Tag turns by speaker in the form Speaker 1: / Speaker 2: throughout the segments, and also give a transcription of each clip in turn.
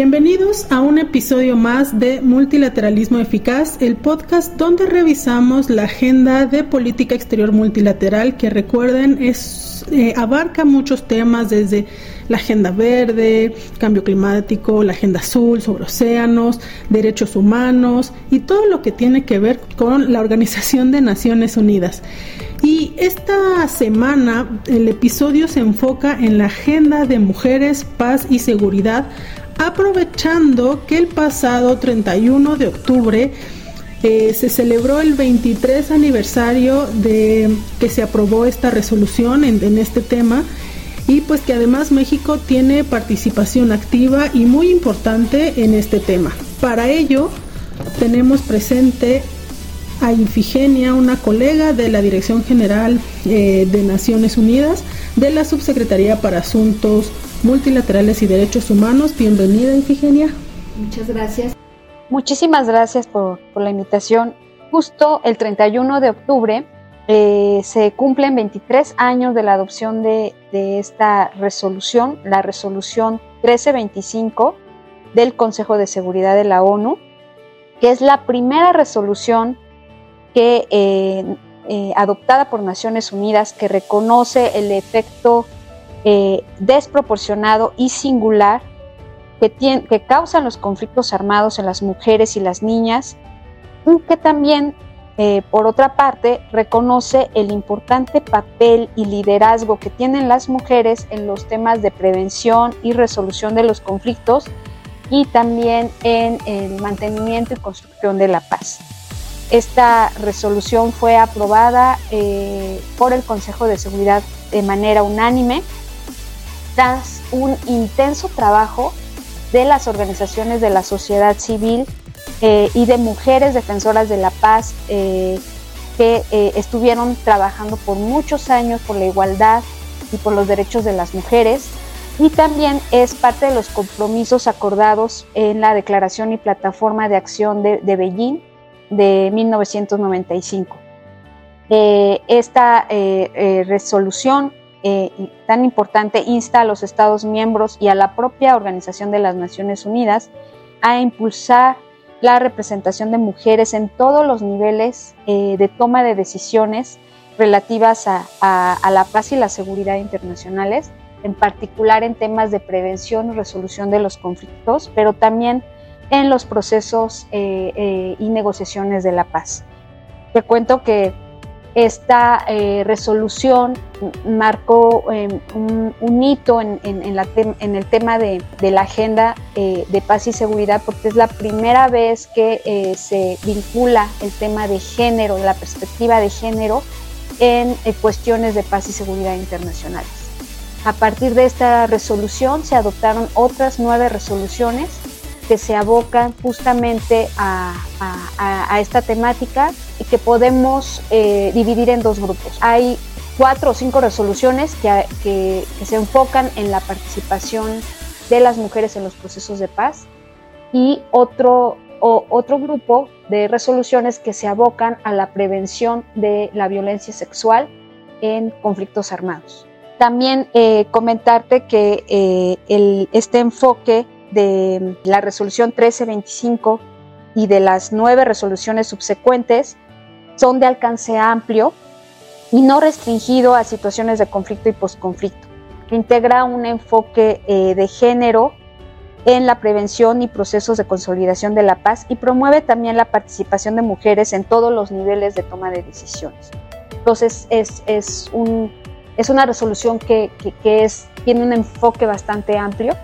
Speaker 1: Bienvenidos a un episodio más de Multilateralismo Eficaz, el podcast donde revisamos la agenda de política exterior multilateral que recuerden eh, abarca muchos temas desde la agenda verde, cambio climático, la agenda azul sobre océanos, derechos humanos y todo lo que tiene que ver con la Organización de Naciones Unidas. Y esta semana el episodio se enfoca en la agenda de mujeres, paz y seguridad aprovechando que el pasado 31 de octubre eh, se celebró el 23 aniversario de que se aprobó esta resolución en, este tema y pues que además México tiene participación activa y muy importante en este tema. Para ello tenemos presente a Infigenia, una colega de la Dirección General eh, de Naciones Unidas de la Subsecretaría para Asuntos Multilaterales y Derechos Humanos. Bienvenida, Infigenia.
Speaker 2: Muchas gracias. Muchísimas gracias por, la invitación. Justo el 31 de octubre eh, se cumplen 23 años de la adopción de, esta resolución, la resolución 1325 del Consejo de Seguridad de la ONU, que es la primera resolución que eh, eh, adoptada por Naciones Unidas que reconoce el efecto eh, desproporcionado y singular que, causan los conflictos armados en las mujeres y las niñas, y que también, eh, por otra parte, reconoce el importante papel y liderazgo que tienen las mujeres en los temas de prevención y resolución de los conflictos y también en el mantenimiento y construcción de la paz. Esta resolución fue aprobada eh, por el Consejo de Seguridad de manera unánime tras un intenso trabajo de las organizaciones de la sociedad civil eh, y de mujeres defensoras de la paz eh, que eh, estuvieron trabajando por muchos años por la igualdad y por los derechos de las mujeres y también es parte de los compromisos acordados en la Declaración y Plataforma de Acción de, de Beijing de 1995. esta resolución eh, tan importante insta a los Estados miembros y a la propia Organización de las Naciones Unidas a impulsar la representación de mujeres en todos los niveles eh, de toma de decisiones relativas a, la paz y la seguridad internacionales, en particular en temas de prevención y resolución de los conflictos, pero también en los procesos eh, y negociaciones de la paz. Te cuento que esta eh, resolución marcó em, un, hito en, el tema de, la agenda eh, de paz y seguridad porque es la primera vez que eh, se vincula el tema de género, la perspectiva de género en cuestiones de paz y seguridad internacionales. A partir de esta resolución se adoptaron otras nueve resoluciones que se abocan justamente a, esta temática que podemos eh, dividir en dos grupos. Hay cuatro o cinco resoluciones que, se enfocan en la participación de las mujeres en los procesos de paz y otro, otro grupo de resoluciones que se abocan a la prevención de la violencia sexual en conflictos armados. También eh, comentarte que eh, el, este enfoque de la resolución 1325 y de las nueve resoluciones subsecuentes son de alcance amplio y no restringido a situaciones de conflicto y posconflicto, que integra un enfoque eh, de género en la prevención y procesos de consolidación de la paz y promueve también la participación de mujeres en todos los niveles de toma de decisiones. Entonces es, es, un, es una resolución que, que es, tiene un enfoque bastante amplio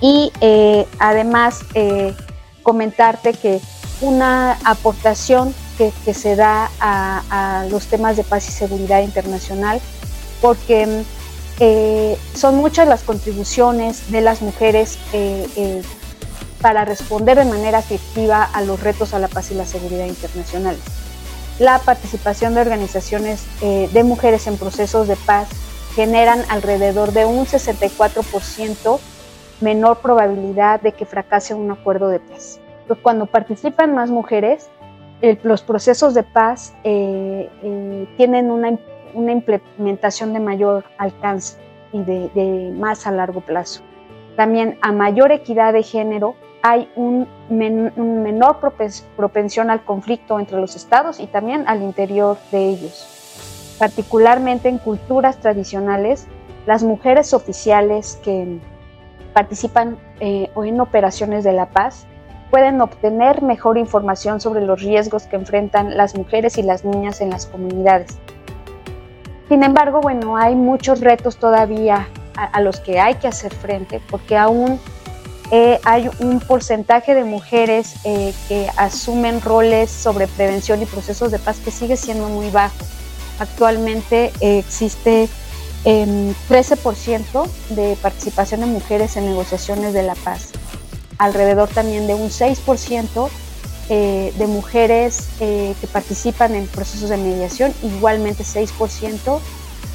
Speaker 2: y eh, además eh, comentarte que una aportación que, se da a, los temas de paz y seguridad internacional, porque eh, son muchas las contribuciones de las mujeres para responder de manera efectiva a los retos a la paz y la seguridad internacionales. la participación de organizaciones eh, de mujeres en procesos de paz generan alrededor de un 64% menor probabilidad de que fracase un acuerdo de paz. Cuando participan más mujeres, los procesos de paz eh, eh, tienen una, implementación de mayor alcance y de, más a largo plazo. También a mayor equidad de género hay un, un menor propensión al conflicto entre los estados y también al interior de ellos. Particularmente en culturas tradicionales, las mujeres oficiales que participan eh, en operaciones de la paz pueden obtener mejor información sobre los riesgos que enfrentan las mujeres y las niñas en las comunidades. Sin embargo, bueno, hay muchos retos todavía a, los que hay que hacer frente porque aún eh, hay un porcentaje de mujeres eh, que asumen roles sobre prevención y procesos de paz que sigue siendo muy bajo. Actualmente eh, existe 13% em, de participación de mujeres en negociaciones de la paz, alrededor también de un 6% de mujeres que participan en procesos de mediación, igualmente 6%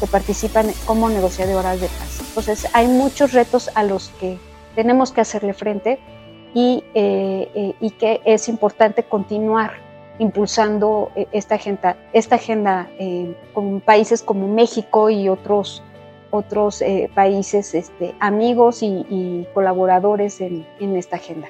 Speaker 2: que participan como negociadoras de paz. Entonces hay muchos retos a los que tenemos que hacerle frente y, eh, eh, y que es importante continuar impulsando eh, esta agenda, esta agenda con países como México y otros, otros países este, amigos y, colaboradores en, esta agenda.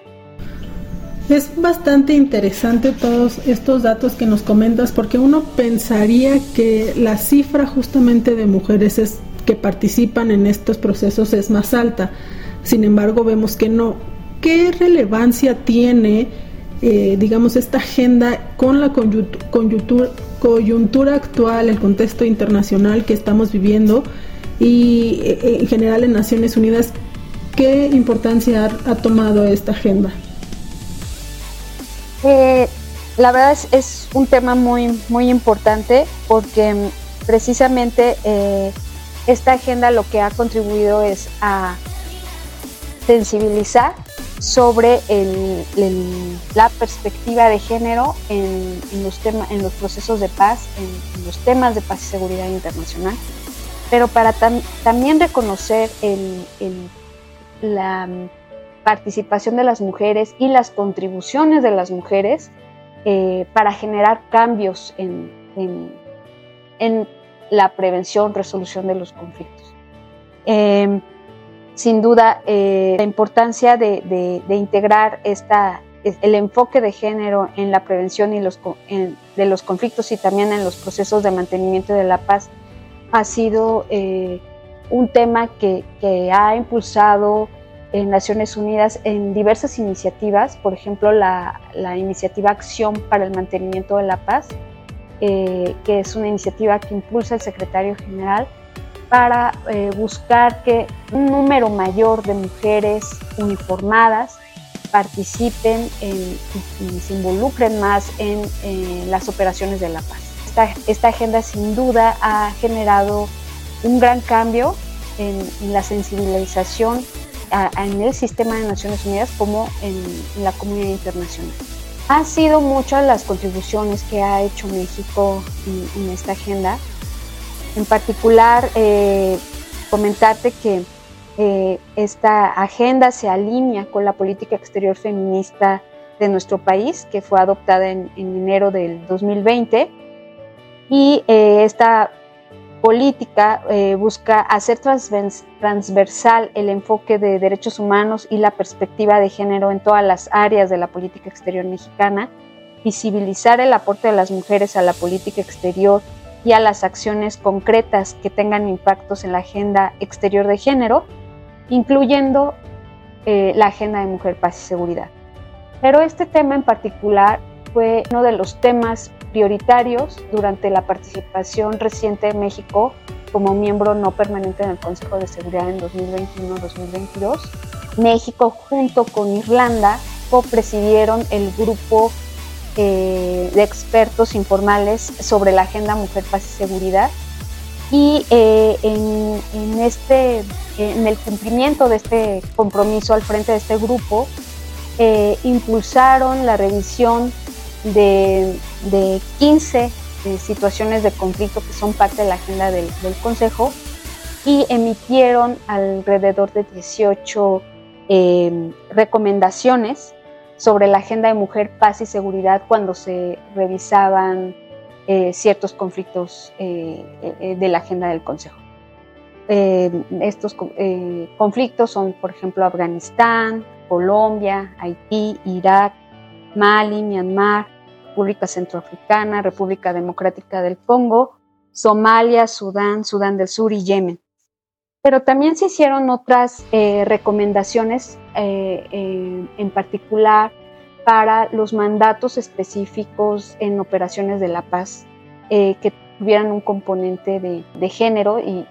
Speaker 1: Es bastante interesante todos estos datos que nos comentas porque uno pensaría que la cifra justamente de mujeres es, que participan en estos procesos es más alta. Sin embargo, vemos que no. ¿Qué relevancia tiene, eh, digamos, esta agenda con la coyuntura actual, el contexto internacional que estamos viviendo y eh, en general en Naciones Unidas? ¿Qué importancia ha, tomado esta agenda?
Speaker 2: Eh, la verdad es, un tema muy, muy importante porque mm, precisamente esta agenda lo que ha contribuido es a sensibilizar sobre la perspectiva de género en, los en los procesos de paz, en, los temas de paz y seguridad internacional, pero para también reconocer la participación de las mujeres y las contribuciones de las mujeres eh, para generar cambios en, la prevención, resolución de los conflictos. Eh, sin duda eh, la importancia de, integrar esta, el enfoque de género en la prevención y de los conflictos y también en los procesos de mantenimiento de la paz ha sido eh, un tema que, ha impulsado en Naciones Unidas en diversas iniciativas, por ejemplo la, iniciativa Acción para el Mantenimiento de la Paz, eh, que es una iniciativa que impulsa el secretario general para eh, buscar que un número mayor de mujeres uniformadas participen y, se involucren más en, las operaciones de la paz. Esta, agenda sin duda ha generado un gran cambio en, la sensibilización en el sistema de Naciones Unidas como en, la comunidad internacional. Han sido muchas las contribuciones que ha hecho México en esta agenda en particular, eh, comentarte que eh, esta agenda se alinea con la política exterior feminista de nuestro país, que fue adoptada en, enero del 2020. Y eh, esta política busca hacer transversal el enfoque de derechos humanos y la perspectiva de género en todas las áreas de la política exterior mexicana, visibilizar el aporte de las mujeres a la política exterior y a las acciones concretas que tengan impactos en la agenda exterior de género, incluyendo eh, la agenda de mujer, paz y seguridad. Pero este tema en particular fue uno de los temas prioritarios durante la participación reciente de México como miembro no permanente en el Consejo de Seguridad en 2021-2022. México junto con Irlanda copresidieron el grupo eh, de expertos informales sobre la agenda Mujer, Paz y Seguridad. Y eh, en, este, en el cumplimiento de este compromiso al frente de este grupo, eh, impulsaron la revisión de, de 15 situaciones de conflicto que son parte de la agenda del, Consejo y emitieron alrededor de 18 eh, recomendaciones sobre la agenda de mujer, paz y seguridad cuando se revisaban eh, ciertos conflictos eh, eh, de la agenda del Consejo. estos conflictos son, por ejemplo, Afganistán, Colombia, Haití, Irak, Mali, Myanmar, República Centroafricana, República Democrática del Congo, Somalia, Sudán, Sudán del Sur y Yemen. Pero también se hicieron otras recomendaciones, en particular para los mandatos específicos en operaciones de la paz eh, que tuvieran un componente de, género y,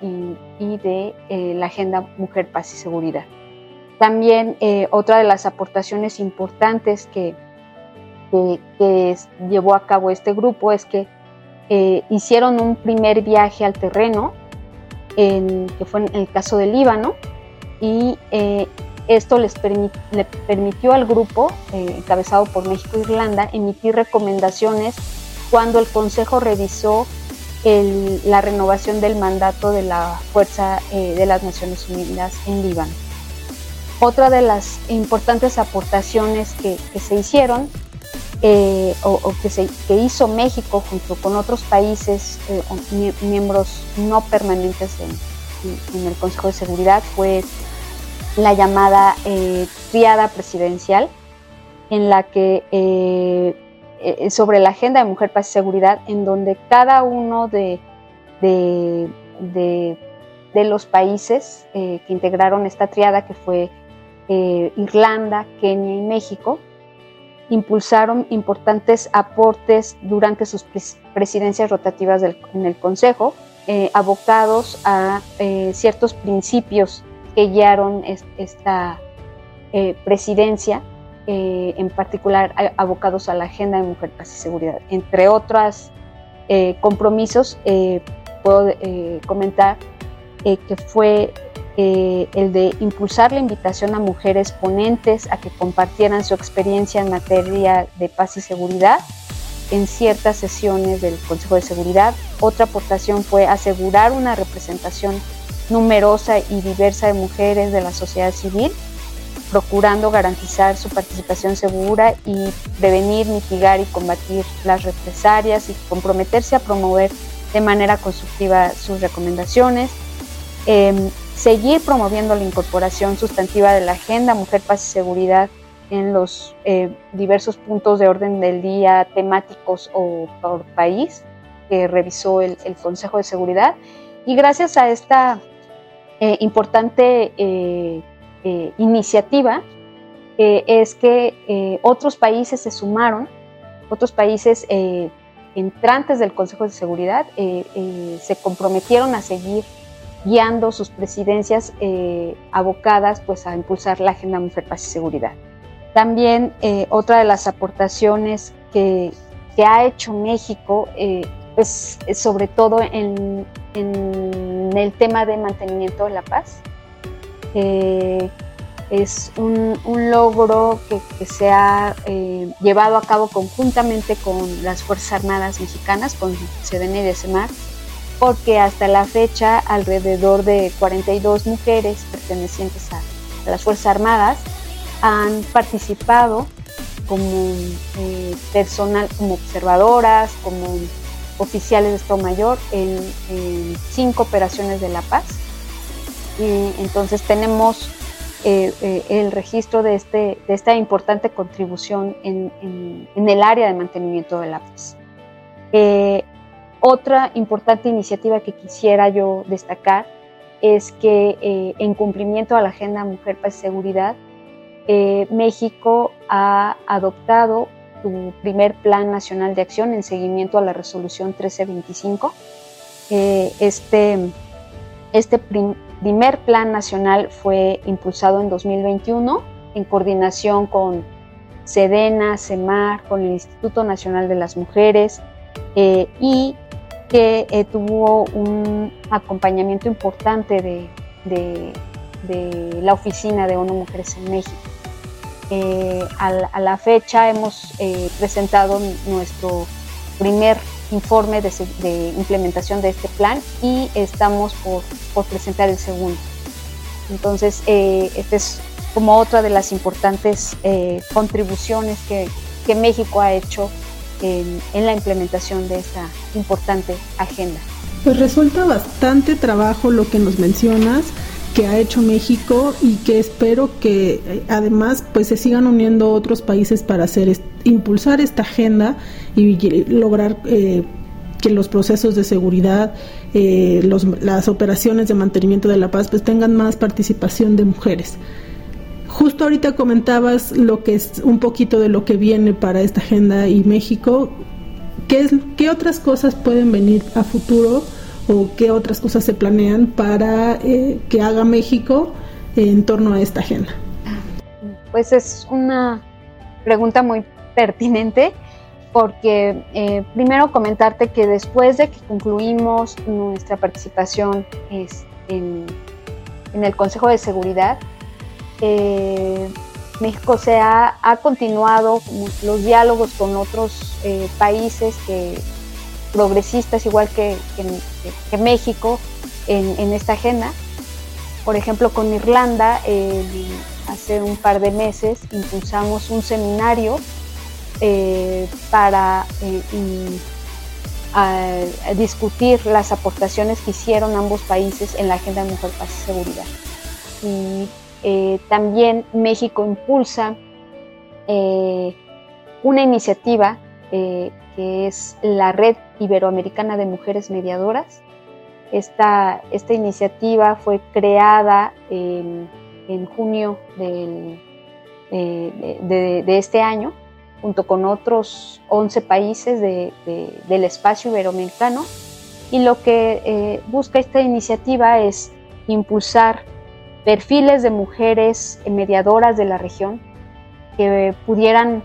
Speaker 2: de eh, la agenda Mujer, Paz y Seguridad. También eh, otra de las aportaciones importantes que, que, llevó a cabo este grupo es que hicieron un primer viaje al terreno, en, que fue en el caso del Líbano, y esto les le permitió al grupo, eh, encabezado por México e Irlanda, emitir recomendaciones cuando el Consejo revisó la renovación del mandato de la Fuerza eh, de las Naciones Unidas en Líbano. Otra de las importantes aportaciones que, se hicieron eh, o, que, se, hizo México junto con otros países miembros no permanentes en, el Consejo de Seguridad fue la llamada eh, triada presidencial, en la que eh, eh, sobre la agenda de mujer, paz y seguridad, en donde cada uno de, de, los países que integraron esta triada, que fue Irlanda, Kenia y México, impulsaron importantes aportes durante sus presidencias rotativas en el Consejo, abocados a ciertos principios que guiaron esta eh, presidencia, eh, en particular abocados a la agenda de mujer, paz y seguridad. Entre otros eh, compromisos, puedo comentar que fue el de impulsar la invitación a mujeres ponentes a que compartieran su experiencia en materia de paz y seguridad en ciertas sesiones del Consejo de Seguridad. Otra aportación fue asegurar una representación numerosa y diversa de mujeres de la sociedad civil, procurando garantizar su participación segura y prevenir, mitigar y combatir las represalias y comprometerse a promover de manera constructiva sus recomendaciones, em, seguir promoviendo la incorporación sustantiva de la agenda Mujer, Paz y Seguridad en los eh, diversos puntos de orden del día temáticos o por país que revisó el Consejo de Seguridad. Y gracias a esta eh, importante eh, iniciativa es que otros países se sumaron, otros países entrantes del Consejo de Seguridad se comprometieron a seguir guiando sus presidencias abocadas pues, a impulsar la Agenda Mujer, Paz y Seguridad. También otra de las aportaciones que, que ha hecho México pues sobre todo en, el tema de mantenimiento de la paz. Eh, es un, logro que, se ha eh, llevado a cabo conjuntamente con las Fuerzas Armadas Mexicanas, con Sedena y Semar, porque hasta la fecha alrededor de 42 mujeres pertenecientes a, las Fuerzas Armadas han participado como eh, personal, como observadoras, como oficiales de Estado Mayor en, cinco operaciones de La Paz. Y entonces tenemos eh, eh, el registro de, este, de esta importante contribución en, el área de mantenimiento de la paz. Otra importante iniciativa que quisiera yo destacar es que en cumplimiento a la Agenda Mujer, Paz y Seguridad, México ha adoptado tu primer Plan Nacional de Acción en seguimiento a la resolución 1325. Eh, este este primer plan nacional fue impulsado en 2021 en coordinación con Sedena, CEMAR, con el Instituto Nacional de las Mujeres eh, y que eh, tuvo un acompañamiento importante de, de la Oficina de ONU Mujeres en México. Eh, a, la fecha hemos eh, presentado nuestro primer informe de, implementación de este plan y estamos por, presentar el segundo. Entonces, eh, esta es como otra de las importantes contribuciones que, México ha hecho en, la implementación de esta importante agenda.
Speaker 1: Pues resulta bastante trabajo lo que nos mencionas que ha hecho México y que espero que eh, además pues se sigan uniendo otros países para hacer impulsar esta agenda y lograr eh, que los procesos de seguridad, eh, las operaciones de mantenimiento de la paz pues tengan más participación de mujeres. Justo ahorita comentabas lo que es un poquito de lo que viene para esta agenda y México. ¿Qué, es, qué otras cosas pueden venir a futuro? o qué otras cosas se planean para eh, que haga México en torno a esta agenda?
Speaker 2: Pues es una pregunta muy pertinente porque eh, primero comentarte que después de que concluimos nuestra participación en, el Consejo de Seguridad, eh, México se ha, continuado los diálogos con otros países que progresistas, igual que, México, en, esta agenda. Por ejemplo, con Irlanda, hace un par de meses impulsamos un seminario eh, para eh, discutir las aportaciones que hicieron ambos países en la agenda de mujer, paz y seguridad. Eh, también México impulsa una iniciativa que es la Red Iberoamericana de Mujeres Mediadoras. Esta, esta iniciativa fue creada en, junio eh, de, este año, junto con otros 11 países del espacio iberoamericano. Y lo que eh, busca esta iniciativa es impulsar perfiles de mujeres mediadoras de la región que pudieran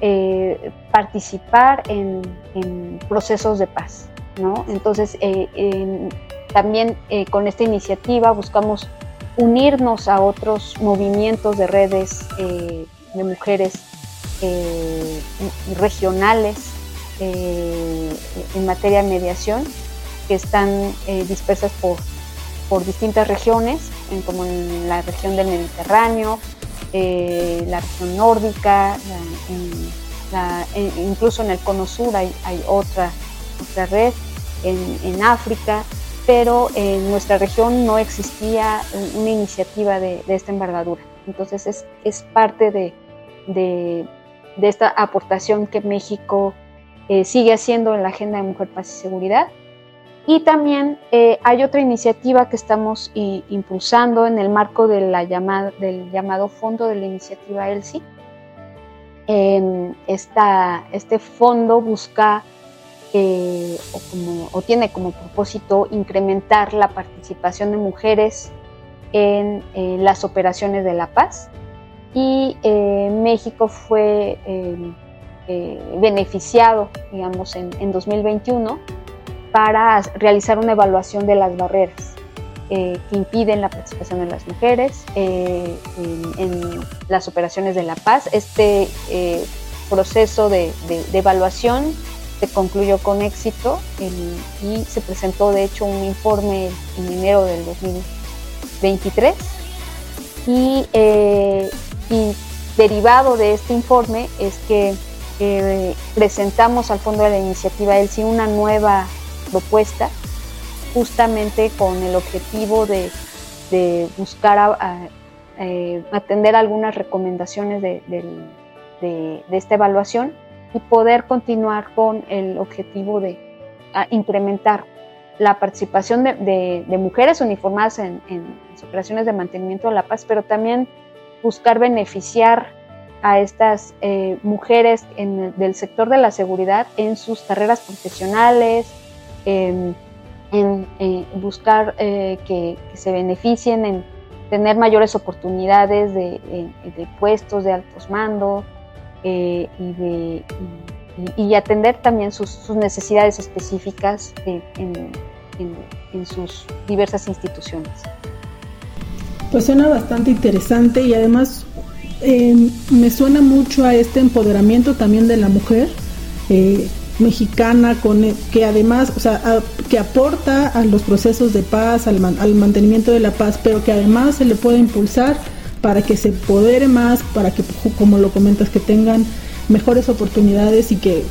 Speaker 2: eh, participar en, procesos de paz. Entonces, eh, también eh, con esta iniciativa buscamos unirnos a otros movimientos de redes de mujeres regionales en materia de mediación que están dispersas por, por distintas regiones, como en la región del Mediterráneo, eh, la región nórdica, incluso en el cono sur hay, otra, otra red, en, África, pero en nuestra región no existía una iniciativa de, esta envergadura. Entonces es, es parte de, de, esta aportación que México eh, sigue haciendo en la Agenda de Mujer, Paz y Seguridad y también eh, hay otra iniciativa que estamos impulsando en el marco del llamado Fondo de la Iniciativa ELSI. este fondo busca eh, o, tiene como propósito incrementar la participación de mujeres en las operaciones de la paz y eh, México fue beneficiado, digamos, en, en 2021 para realizar una evaluación de las barreras eh, que impiden la participación de las mujeres eh, en, las operaciones de la paz. Este eh, proceso de, evaluación se concluyó con éxito y se presentó de hecho un informe en enero del 2023 y, y derivado de este informe es que presentamos al fondo de la iniciativa ELSI una nueva propuesta justamente con el objetivo de, buscar eh, atender algunas recomendaciones de, esta evaluación y poder continuar con el objetivo de incrementar la participación de, mujeres uniformadas en, las operaciones de mantenimiento de la paz, pero también buscar beneficiar a estas eh, mujeres del sector de la seguridad en sus carreras profesionales, en, buscar eh, que, se beneficien, en tener mayores oportunidades de, puestos de altos mandos eh, y, atender también sus, necesidades específicas en, sus diversas instituciones.
Speaker 1: Pues suena bastante interesante y además eh, me suena mucho a este empoderamiento también de la mujer mexicana con e, que además, o sea, que aporta a los procesos de paz, al, al, mantenimiento de la paz, pero que además se le puede impulsar para que se podere más, para que, como lo comentas, que tengan mejores oportunidades y que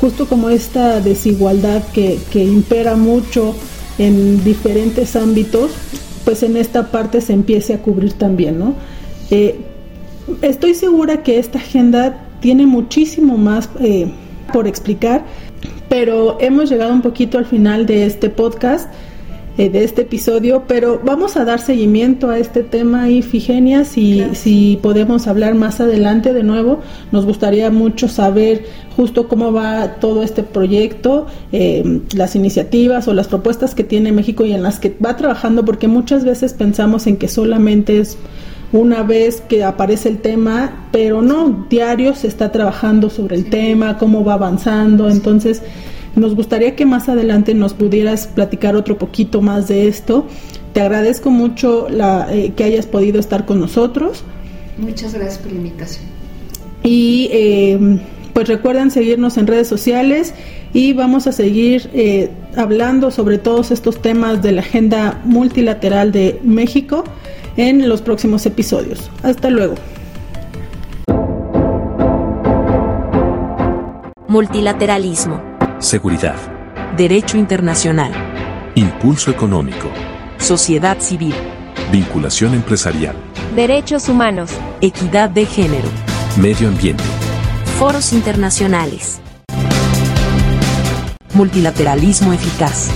Speaker 1: justo como esta desigualdad que, que impera mucho en diferentes ámbitos, pues en esta parte se empiece a cubrir también, ¿no? Eh, estoy segura que esta agenda tiene muchísimo más eh, por explicar, pero hemos llegado un poquito al final de este podcast, eh, de este episodio, pero vamos a dar seguimiento a este tema y Figenia, si, si podemos hablar más adelante de nuevo, nos gustaría mucho saber justo cómo va todo este proyecto, eh, las iniciativas o las propuestas que tiene México y en las que va trabajando, porque muchas veces pensamos en que solamente es una vez que aparece el tema, pero no, diario se está trabajando sobre el tema, cómo va avanzando, entonces nos gustaría que más adelante nos pudieras platicar otro poquito más de esto. Te agradezco mucho la, eh, que hayas podido estar con nosotros.
Speaker 3: Muchas gracias por la invitación.
Speaker 1: Y eh, pues recuerden seguirnos en redes sociales y vamos a seguir eh, hablando sobre todos estos temas de la agenda multilateral de México en los próximos episodios. Hasta luego.
Speaker 4: Multilateralismo.
Speaker 5: Seguridad.
Speaker 6: Derecho internacional.
Speaker 5: Impulso económico.
Speaker 6: Sociedad civil.
Speaker 5: Vinculación empresarial.
Speaker 4: Derechos humanos.
Speaker 6: Equidad de género.
Speaker 5: Medio ambiente.
Speaker 4: Foros internacionales.
Speaker 6: Multilateralismo eficaz.